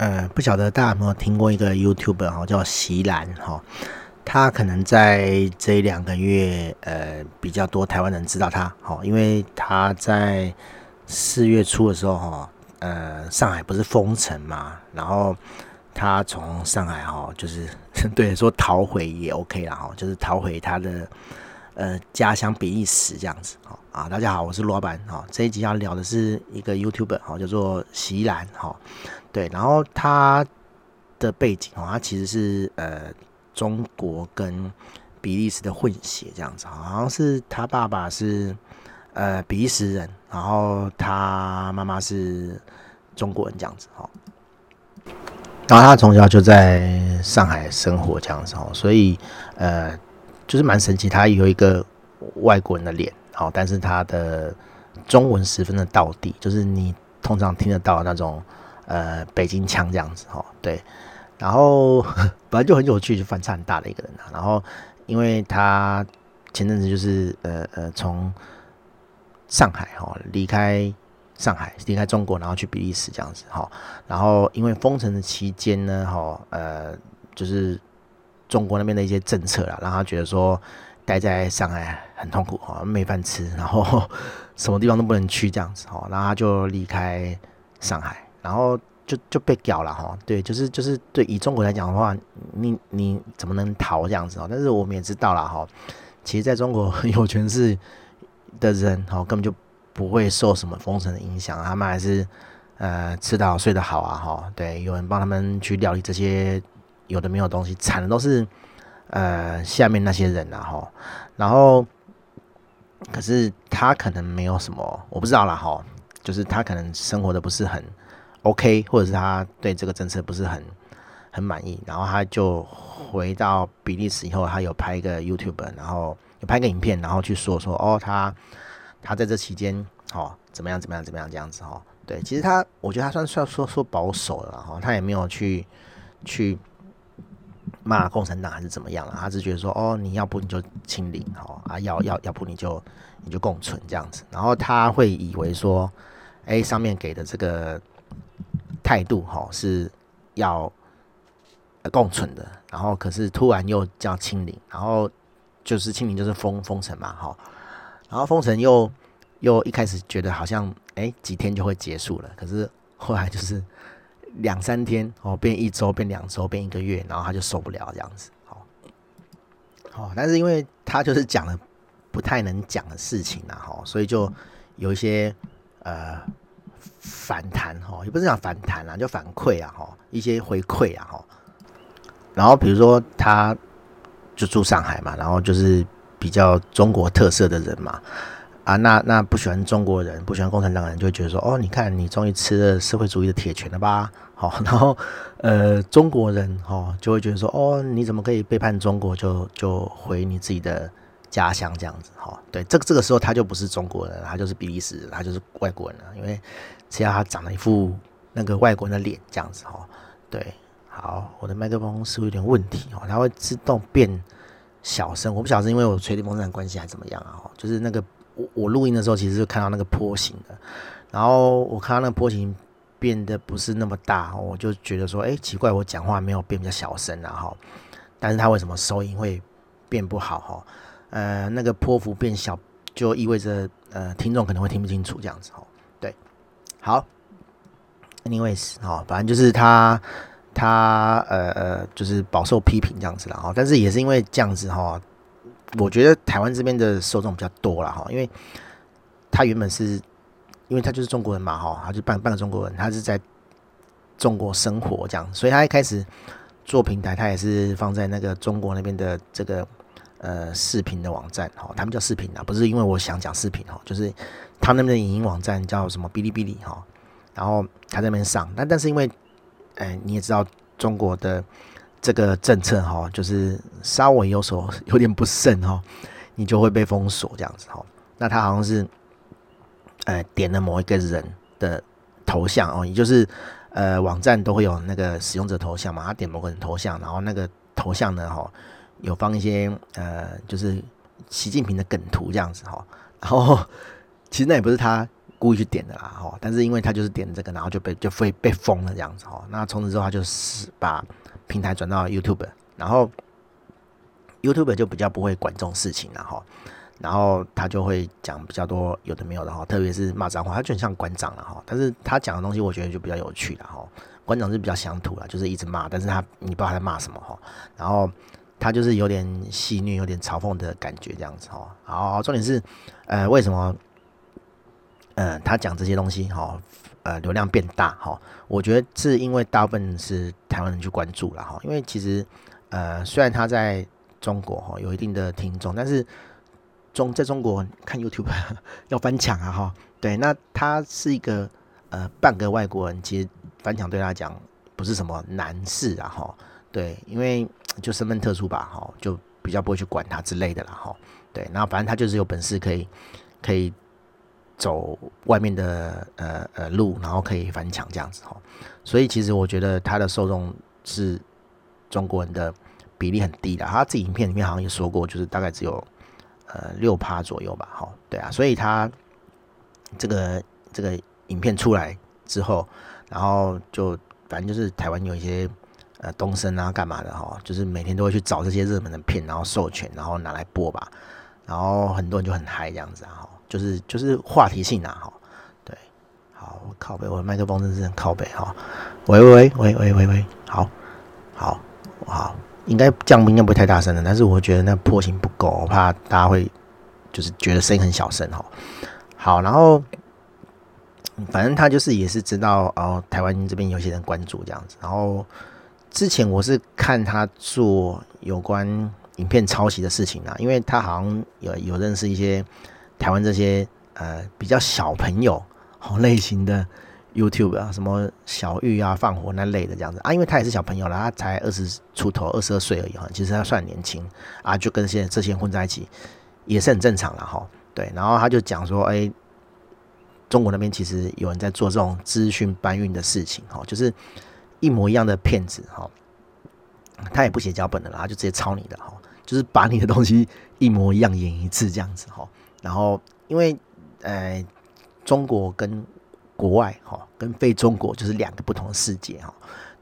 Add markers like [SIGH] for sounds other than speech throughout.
呃，不晓得大家有没有听过一个 YouTuber 哈，叫席兰哈，他可能在这两个月呃比较多台湾人知道他，哈，因为他在四月初的时候哈，呃，上海不是封城嘛，然后他从上海哈，就是 [LAUGHS] 对说逃回也 OK 了哈，就是逃回他的呃家乡比利时这样子，哈啊，大家好，我是罗板，哈，这一集要聊的是一个 YouTuber 哈，叫做席兰。哈。对，然后他的背景哦，他其实是呃中国跟比利时的混血这样子，好像是他爸爸是呃比利时人，然后他妈妈是中国人这样子。哈。然后他从小就在上海生活这样子。哦，所以呃就是蛮神奇，他有一个外国人的脸，好，但是他的中文十分的道地，就是你通常听得到那种。呃，北京腔这样子哈，对，然后 [LAUGHS] 本来就很有趣，就反差很大的一个人啊。然后，因为他前阵子就是呃呃从上海哈离开上海离开中国，然后去比利时这样子哈。然后因为封城的期间呢，哈呃就是中国那边的一些政策啦，让他觉得说待在上海很痛苦哈，没饭吃，然后 [LAUGHS] 什么地方都不能去这样子哈，然后他就离开上海。然后就就被屌了哈，对，就是就是对，以中国来讲的话，你你怎么能逃这样子哦？但是我们也知道了哈，其实在中国有权势的人哈，根本就不会受什么封城的影响，他们还是呃吃得好睡得好啊哈。对，有人帮他们去料理这些有的没有东西，惨的都是呃下面那些人呐哈。然后可是他可能没有什么，我不知道啦哈，就是他可能生活的不是很。OK，或者是他对这个政策不是很很满意，然后他就回到比利时以后，他有拍一个 YouTube，然后有拍个影片，然后去说说哦，他他在这期间哦怎么样怎么样怎么样这样子哦，对，其实他我觉得他算算说说保守了哈，他也没有去去骂共产党还是怎么样了，他是觉得说哦，你要不你就清零哦啊，要要要不你就你就共存这样子，然后他会以为说哎上面给的这个。态度哈是要共存的，然后可是突然又叫清零，然后就是清零就是封封城嘛哈，然后封城又又一开始觉得好像哎、几天就会结束了，可是后来就是两三天哦变一周变两周变一个月，然后他就受不了这样子好，好，但是因为他就是讲了不太能讲的事情啊哈，所以就有一些呃。反弹哈，也不是讲反弹啊，就反馈啊哈，一些回馈啊哈。然后比如说他就住上海嘛，然后就是比较中国特色的人嘛，啊，那那不喜欢中国人，不喜欢共产党人，就会觉得说，哦，你看你终于吃了社会主义的铁拳了吧？好，[LAUGHS] 然后呃，中国人哈就会觉得说，哦，你怎么可以背叛中国，就就回你自己的。家乡这样子哈，对，这个这个时候他就不是中国人，他就是比利时人，他就是外国人了，因为只要他长了一副那个外国人的脸这样子哈，对，好，我的麦克风是不是有点问题哦？它会自动变小声，我不晓得是因为我吹电风扇关系还怎么样啊？就是那个我我录音的时候，其实就看到那个坡形的，然后我看到那个坡形变得不是那么大，我就觉得说，哎，奇怪，我讲话没有变比较小声然后，但是他为什么收音会变不好哈？呃，那个波幅变小，就意味着呃，听众可能会听不清楚这样子哦。对，好，anyways，哦，反正就是他他呃呃，就是饱受批评这样子了哈。但是也是因为这样子哈，我觉得台湾这边的受众比较多了哈，因为他原本是，因为他就是中国人嘛哈，他就半半个中国人，他是在中国生活这样，所以他一开始做平台，他也是放在那个中国那边的这个。呃，视频的网站哈，他们叫视频啊，不是因为我想讲视频哈，就是他那边的影音网站叫什么哔哩哔哩哈，然后他在那边上，但但是因为，哎，你也知道中国的这个政策哈，就是稍微有所有点不慎哈，你就会被封锁这样子哈。那他好像是，呃，点了某一个人的头像哦，也就是呃，网站都会有那个使用者头像嘛，他点某个人头像，然后那个头像呢哈。有放一些呃，就是习近平的梗图这样子哈，然后 [LAUGHS] 其实那也不是他故意去点的啦，哈，但是因为他就是点这个，然后就被就会被封了这样子，哈，那从此之后他就是把平台转到 YouTube，然后 YouTube 就比较不会管这种事情了，哈，然后他就会讲比较多有的没有的，哈，特别是骂脏话，他就很像馆长了，哈，但是他讲的东西我觉得就比较有趣了，哈，馆长是比较乡土了，就是一直骂，但是他你不知道他在骂什么，哈，然后他就是有点戏谑、有点嘲讽的感觉这样子，哈，好，重点是，呃，为什么？嗯，他讲这些东西哈，呃，流量变大哈，我觉得是因为大部分是台湾人去关注了哈，因为其实呃，虽然他在中国哈有一定的听众，但是中在中国看 YouTube [LAUGHS] 要翻墙啊哈，对，那他是一个呃半个外国人，其实翻墙对他讲不是什么难事啊哈，对，因为就身份特殊吧哈，就比较不会去管他之类的啦哈，对，然后反正他就是有本事可以可以。走外面的呃呃路，然后可以翻墙这样子哈，所以其实我觉得他的受众是中国人的比例很低的，他自己影片里面好像也说过，就是大概只有呃六趴左右吧，哈，对啊，所以他这个这个影片出来之后，然后就反正就是台湾有一些呃东森啊干嘛的哈，就是每天都会去找这些热门的片，然后授权，然后拿来播吧，然后很多人就很嗨这样子啊。就是就是话题性啊，哈，对，好，我靠北，我的麦克风真是很靠北哈，喂喂喂喂喂喂，好，好，好，应该降应该不会太大声的，但是我觉得那波形不够，我怕大家会就是觉得声音很小声哈，好，然后反正他就是也是知道哦，台湾这边有些人关注这样子，然后之前我是看他做有关影片抄袭的事情啊，因为他好像有有认识一些。台湾这些呃比较小朋友好类型的 YouTube 啊，什么小玉啊、放火那类的这样子啊，因为他也是小朋友啦，他才二十出头，二十二岁而已哈，其实他算年轻啊，就跟现在这些人混在一起也是很正常了哈。对，然后他就讲说，哎、中国那边其实有人在做这种资讯搬运的事情哈，就是一模一样的片子哈，他也不写脚本的啦，他就直接抄你的哈，就是把你的东西一模一样演一次这样子哈。然后，因为呃，中国跟国外哈，跟非中国就是两个不同的世界哈，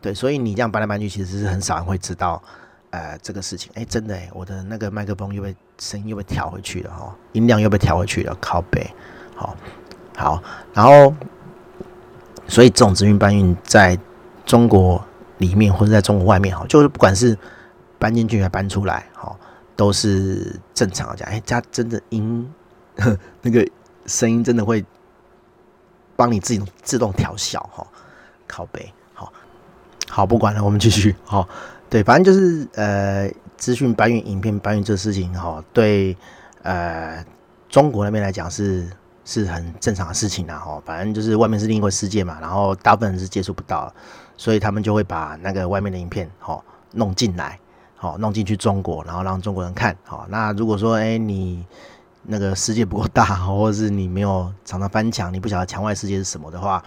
对，所以你这样搬来搬去，其实是很少人会知道呃这个事情。哎，真的哎，我的那个麦克风又被声音又被调回去了哈，音量又被调回去了，靠背，好，好，然后，所以这种直运搬运在中国里面或者在中国外面哈，就是不管是搬进去还搬出来哈，都是正常的讲。哎，家真的音。[LAUGHS] 那个声音真的会帮你自己自动调小哈，靠背好，好不管了，我们继续好，对，反正就是呃，资讯搬运、影片搬运这事情哈，对呃中国那边来讲是是很正常的事情啦哈，反正就是外面是另一个世界嘛，然后大部分人是接触不到，所以他们就会把那个外面的影片哈弄进来，好弄进去中国，然后让中国人看好。那如果说哎、你。那个世界不够大，[LAUGHS] 或者是你没有常常翻墙，你不晓得墙外世界是什么的话，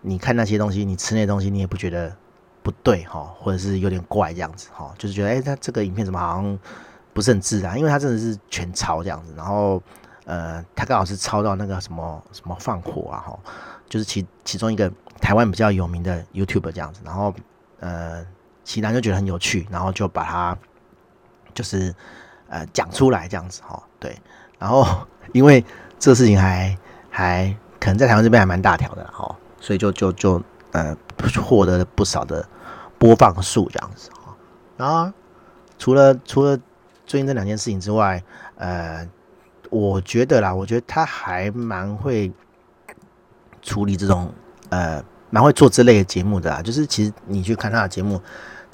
你看那些东西，你吃那东西，你也不觉得不对哈，或者是有点怪这样子哈，就是觉得哎，他这个影片怎么好像不是很自然？因为他真的是全抄这样子，然后呃，他刚好是抄到那个什么什么放火啊哈，就是其其中一个台湾比较有名的 YouTube 这样子，然后呃，其他就觉得很有趣，然后就把它就是呃讲出来这样子哈，对。然后，因为这事情还还可能在台湾这边还蛮大条的哈，所以就就就呃获得了不少的播放数这样子啊。然后除了除了最近这两件事情之外，呃，我觉得啦，我觉得他还蛮会处理这种呃蛮会做这类的节目的啊。就是其实你去看他的节目，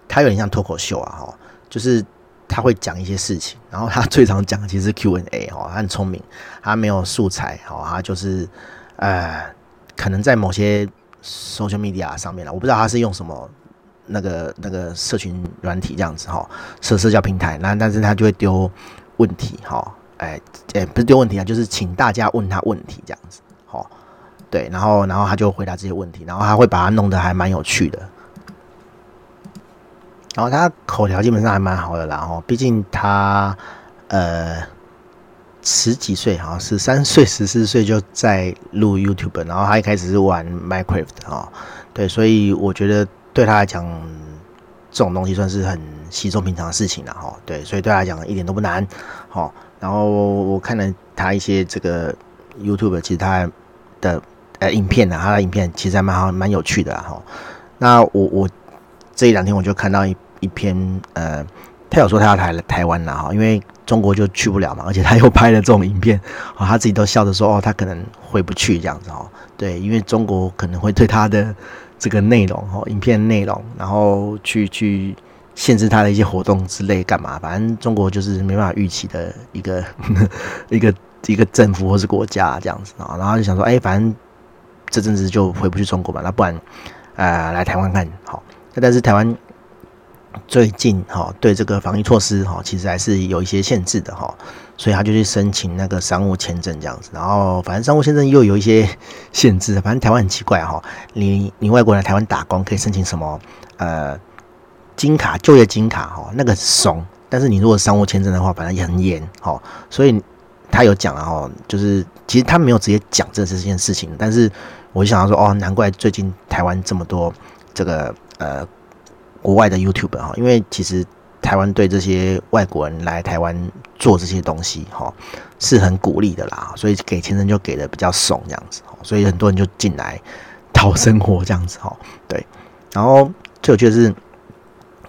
他有点像脱口秀啊哈，就是。他会讲一些事情，然后他最常讲的其实 Q&A 哦，他很聪明，他没有素材哦，他就是呃，可能在某些 social media 上面了，我不知道他是用什么那个那个社群软体这样子哈，社社交平台，那但是他就会丢问题哈，哎哎不是丢问题啊，就是请大家问他问题这样子，好，对，然后然后他就回答这些问题，然后他会把它弄得还蛮有趣的。然后他口条基本上还蛮好的啦，然后毕竟他呃十几岁，好像十三岁、十四岁就在录 YouTube，然后他一开始是玩 Minecraft 哦，对，所以我觉得对他来讲，这种东西算是很稀松平常的事情了哈，对，所以对他来讲一点都不难，好，然后我看了他一些这个 YouTube，其实他的呃影片呢，他的影片其实还蛮好，蛮有趣的哈。那我我这一两天我就看到一一篇呃。他有说他要来台湾了哈，因为中国就去不了嘛，而且他又拍了这种影片，啊，他自己都笑着说哦，他可能回不去这样子哈。对，因为中国可能会对他的这个内容哈，影片内容，然后去去限制他的一些活动之类干嘛，反正中国就是没办法预期的一个 [LAUGHS] 一个一个政府或是国家这样子啊。然后就想说，哎，反正这阵子就回不去中国嘛，那不然呃来台湾看好。但是台湾。最近哈，对这个防疫措施哈，其实还是有一些限制的哈，所以他就去申请那个商务签证这样子，然后反正商务签证又有一些限制，反正台湾很奇怪哈，你你外国人来台湾打工可以申请什么呃金卡就业金卡哈，那个怂，但是你如果商务签证的话，反正也很严哈，所以他有讲了哈，就是其实他没有直接讲这这件事情，但是我就想到说哦，难怪最近台湾这么多这个呃。国外的 YouTube 哈，因为其实台湾对这些外国人来台湾做这些东西哈，是很鼓励的啦，所以给签证就给的比较松这样子，所以很多人就进来 [LAUGHS] 讨生活这样子哈，对。然后最有趣的是，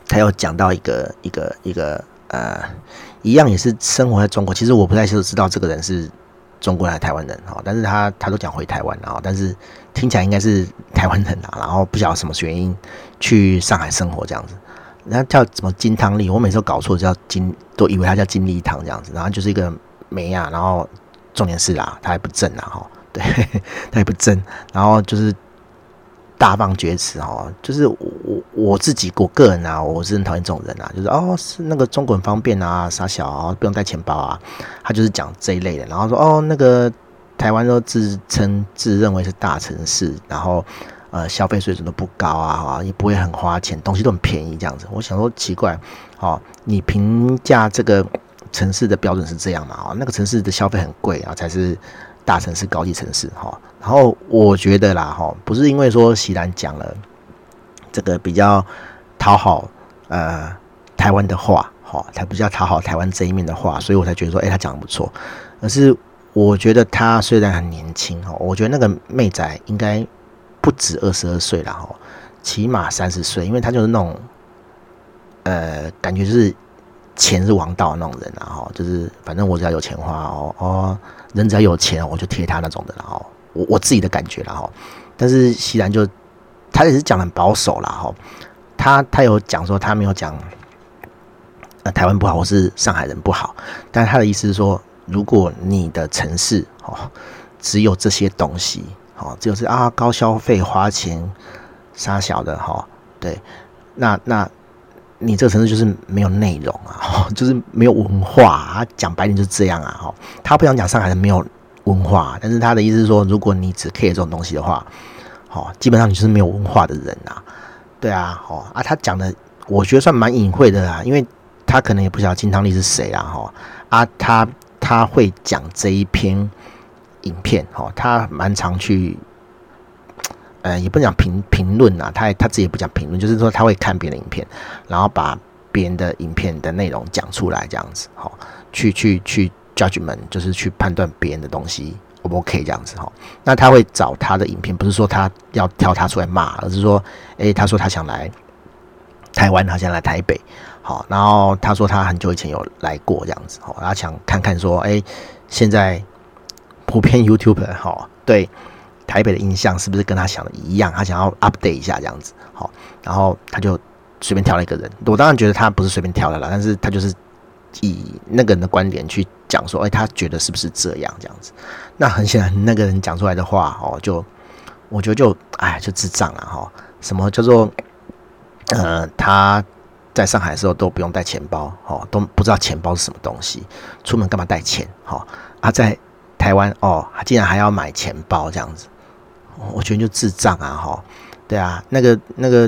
他有讲到一个一个一个呃，一样也是生活在中国，其实我不太清楚知道这个人是。中国人还是台湾人哈，但是他他都讲回台湾了，但是听起来应该是台湾人啊，然后不晓得什么原因去上海生活这样子，那叫什么金汤力，我每次都搞错叫金，都以为他叫金力汤这样子，然后就是一个美亚，然后重点是啦，他还不正啊哈，[LAUGHS] 对，他也不正，然后就是。大放厥词哦，就是我我自己我个人啊，我是很讨厌这种人啊，就是哦是那个中国很方便啊，傻小啊，不用带钱包啊，他就是讲这一类的，然后说哦那个台湾都自称自认为是大城市，然后呃消费水准都不高啊，也不会很花钱，东西都很便宜这样子。我想说奇怪，哦你评价这个城市的标准是这样嘛？哦那个城市的消费很贵啊，才是。大城市、高级城市，哈，然后我觉得啦，哈，不是因为说席兰讲了这个比较讨好呃台湾的话，哈，他比较讨好台湾这一面的话，所以我才觉得说，哎，他讲的不错。而是我觉得他虽然很年轻，哦，我觉得那个妹仔应该不止二十二岁了，哈，起码三十岁，因为他就是那种呃，感觉就是。钱是王道那种人，然后就是反正我只要有钱花哦哦，人只要有钱我就贴他那种的，然后我我自己的感觉了哈。但是锡兰就他也是讲很保守了哈，他他有讲说他没有讲呃台湾不好或是上海人不好，但是他的意思是说，如果你的城市哦只有这些东西哦，只有是啊高消费花钱杀小的哈，对，那那。你这个城市就是没有内容啊，[LAUGHS] 就是没有文化啊。讲白点就是这样啊，哈。他不想讲上海人没有文化，但是他的意思是说，如果你只 care 这种东西的话，好，基本上你就是没有文化的人呐。对啊，好啊。他讲的我觉得算蛮隐晦的啦，因为他可能也不晓得金汤力是谁啊，哈。啊，他他会讲这一篇影片，哦，他蛮常去。呃，也不讲评评论啊，他他自己也不讲评论，就是说他会看别人的影片，然后把别人的影片的内容讲出来，这样子，好，去去去 judgment，就是去判断别人的东西 O 不 OK 这样子，哈。那他会找他的影片，不是说他要挑他出来骂，而是说，诶，他说他想来台湾，他想来台北，好，然后他说他很久以前有来过这样子，好，他想看看说，诶，现在普遍 YouTuber 哈，对。台北的印象是不是跟他想的一样？他想要 update 一下这样子，好，然后他就随便挑了一个人。我当然觉得他不是随便挑的啦，但是他就是以那个人的观点去讲说，哎，他觉得是不是这样这样子？那很显然，那个人讲出来的话，哦，就我觉得就哎，就智障了哈。什么叫做呃，他在上海的时候都不用带钱包，哦，都不知道钱包是什么东西，出门干嘛带钱？哈，啊，在台湾哦，竟然还要买钱包这样子。我觉得就智障啊，哈，对啊，那个那个，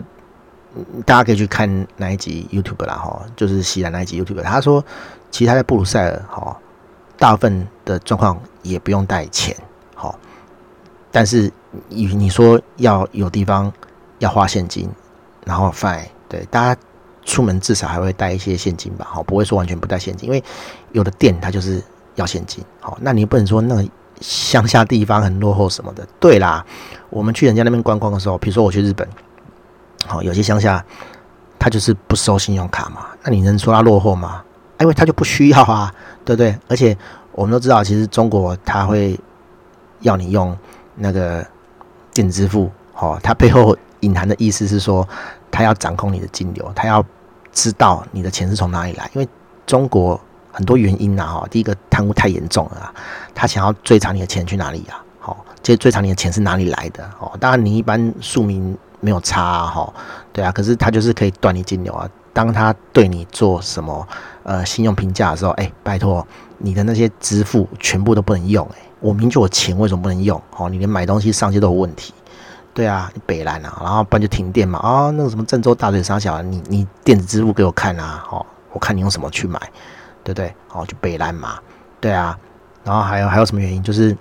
大家可以去看哪一集 YouTube 啦，哈，就是锡兰那一集 YouTube。他说，其实他在布鲁塞尔，哈，大部分的状况也不用带钱，好，但是你你说要有地方要花现金，然后 fine，对，大家出门至少还会带一些现金吧，好，不会说完全不带现金，因为有的店它就是要现金，好，那你不能说那个乡下地方很落后什么的，对啦，我们去人家那边观光的时候，比如说我去日本，好，有些乡下他就是不收信用卡嘛，那你能说他落后吗？因为他就不需要啊，[LAUGHS] 对不对？而且我们都知道，其实中国他会要你用那个电子支付，哦，它背后隐含的意思是说，他要掌控你的金流，他要知道你的钱是从哪里来。因为中国很多原因呐，哈，第一个贪污太严重了，他想要追查你的钱去哪里呀？好，这追查你的钱是哪里来的？哦，当然你一般庶民没有差哈，对啊，可是他就是可以断你金流啊。当他对你做什么呃信用评价的时候，哎、拜托你的那些支付全部都不能用、欸，哎，我明确我钱为什么不能用？哦，你连买东西上街都有问题，对啊，你北兰啊，然后不然就停电嘛，啊、那个什么郑州大嘴沙小，你你电子支付给我看啊，哦，我看你用什么去买，对不对？哦，就北兰嘛，对啊，然后还有还有什么原因？就是，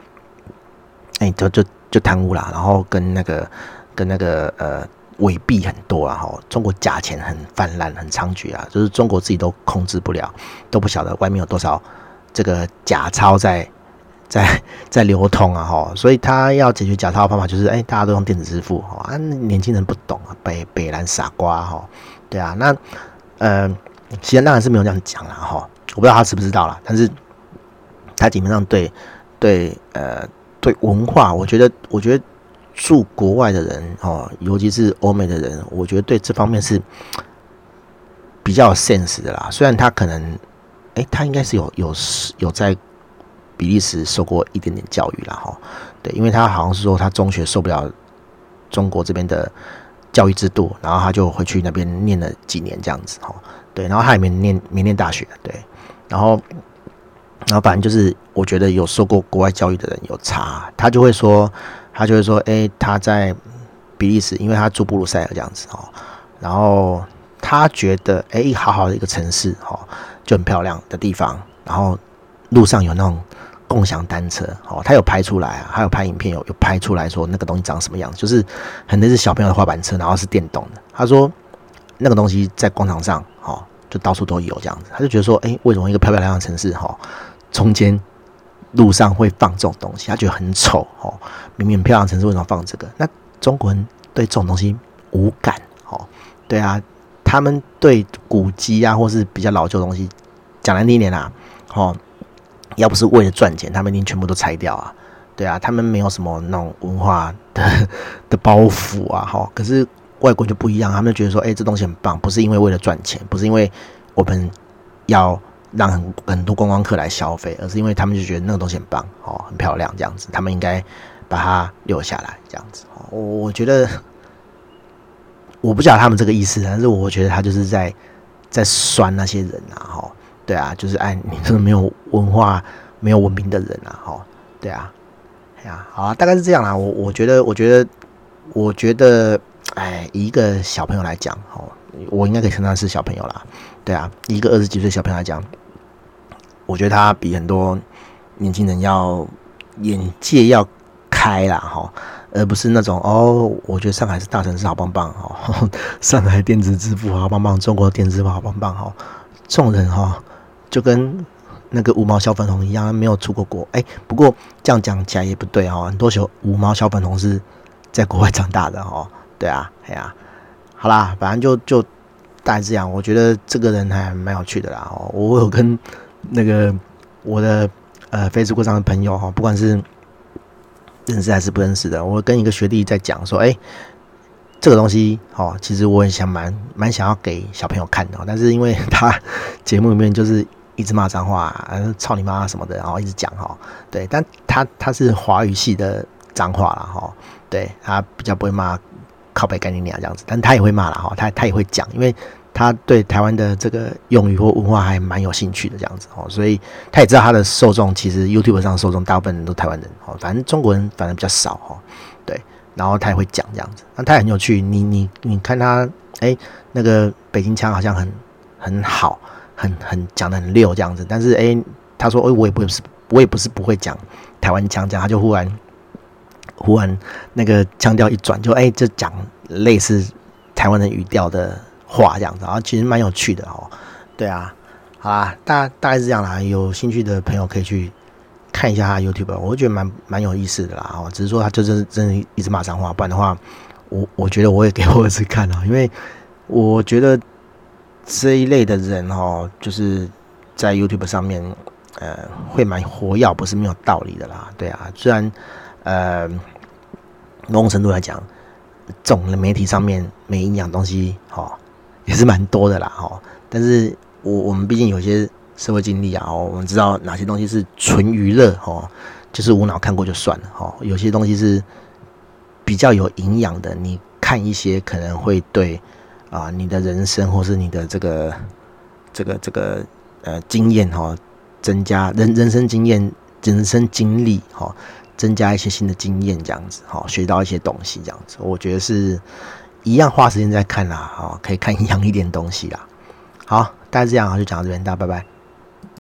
哎、就就就贪污啦，然后跟那个跟那个呃。伪币很多啊，哈，中国假钱很泛滥、很猖獗啊，就是中国自己都控制不了，都不晓得外面有多少这个假钞在在 [LAUGHS] 在流通啊，哈，所以他要解决假钞的方法就是，哎、大家都用电子支付，哈，啊，年轻人不懂啊，北北蓝傻瓜，哈，对啊，那呃，其实当然是没有这样讲了，哈，我不知道他知不知道啦，但是他基本上对对呃对文化，我觉得我觉得。住国外的人哦，尤其是欧美的人，我觉得对这方面是比较有 sense 的啦。虽然他可能，哎、他应该是有有有在比利时受过一点点教育啦。哈。对，因为他好像是说他中学受不了中国这边的教育制度，然后他就回去那边念了几年这样子哈。对，然后他也没念没念大学，对，然后然后反正就是我觉得有受过国外教育的人有差，他就会说。他就会说：“哎、他在比利时，因为他住布鲁塞尔这样子哦。然后他觉得，哎、好好的一个城市哦，就很漂亮的地方。然后路上有那种共享单车哦，他有拍出来啊，还有拍影片，有有拍出来说那个东西长什么样，就是很多是小朋友的滑板车，然后是电动的。他说那个东西在广场上哦，就到处都有这样子。他就觉得说，哎、为什么一个漂漂亮亮的城市哈，中间？”路上会放这种东西，他觉得很丑哦。明明漂亮城市为什么放这个？那中国人对这种东西无感哦。对啊，他们对古迹啊，或是比较老旧的东西，讲难听一点啊，哦，要不是为了赚钱，他们一定全部都拆掉啊。对啊，他们没有什么那种文化的的包袱啊。哈，可是外国就不一样，他们就觉得说，哎，这东西很棒，不是因为为了赚钱，不是因为我们要。让很很多观光客来消费，而是因为他们就觉得那个东西很棒哦，很漂亮这样子，他们应该把它留下来这样子。我我觉得我不晓得他们这个意思，但是我觉得他就是在在酸那些人啊，哈，对啊，就是哎，你这个没有文化、没有文明的人啊，哈，对啊，哎呀，好啊，大概是这样啦。我我觉得，我觉得，我觉得，哎，一个小朋友来讲，哦，我应该可以称他是小朋友啦，对啊，一个二十几岁小朋友来讲。我觉得他比很多年轻人要眼界要开啦，哈，而不是那种哦，我觉得上海是大城市，好棒棒哦，[LAUGHS] 上海电子支付好棒棒，中国电子支付好棒棒哦，这种人哈，就跟那个五毛小粉红一样，没有出过国，哎，不过这样讲起来也不对哈，很多小五毛小粉红是在国外长大的哈，对啊，哎呀，好啦，反正就就大概这样，我觉得这个人还蛮有趣的啦，我有跟。那个我的呃，Facebook 上的朋友哈，不管是认识还是不认识的，我跟一个学弟在讲说，哎，这个东西哦，其实我也想蛮蛮想要给小朋友看的，但是因为他节目里面就是一直骂脏话，啊，操你妈什么的，然后一直讲哈，对，但他他是华语系的脏话了哈，对，他比较不会骂靠北干你娘这样子，但他也会骂了哈，他他也会讲，因为。他对台湾的这个用语或文化还蛮有兴趣的，这样子哦，所以他也知道他的受众其实 YouTube 上受众大部分人都台湾人哦，反正中国人反正比较少哈，对，然后他也会讲这样子，那他也很有趣，你你你看他哎，那个北京腔好像很很好，很很讲得很溜这样子，但是哎，他说哎，我也不是我也不是不会讲台湾腔，这样他就忽然忽然那个腔调一转，就哎、欸，就讲类似台湾的语调的话这样子，然后其实蛮有趣的哦。对啊，好啦，大大概是这样啦。有兴趣的朋友可以去看一下他 YouTube，我觉得蛮蛮有意思的啦。哦，只是说他就是真的一直骂脏话，不然的话，我我觉得我也给我儿子看啊，因为我觉得这一类的人哦，就是在 YouTube 上面。呃，会蛮活跃，不是没有道理的啦。对啊，虽然呃，某种程度来讲，这种媒体上面没营养东西，哈、哦，也是蛮多的啦，哈、哦。但是我我们毕竟有些社会经历啊，我们知道哪些东西是纯娱乐，哦，就是无脑看过就算了，哦。有些东西是比较有营养的，你看一些可能会对啊、你的人生或是你的这个这个这个呃经验，哈、哦。增加人人生经验、人生经历，哈，增加一些新的经验，这样子，哈，学到一些东西，这样子，我觉得是一样花时间在看啦，哈，可以看一样一点东西啦。好，大概这样，就讲到这边，大家拜拜。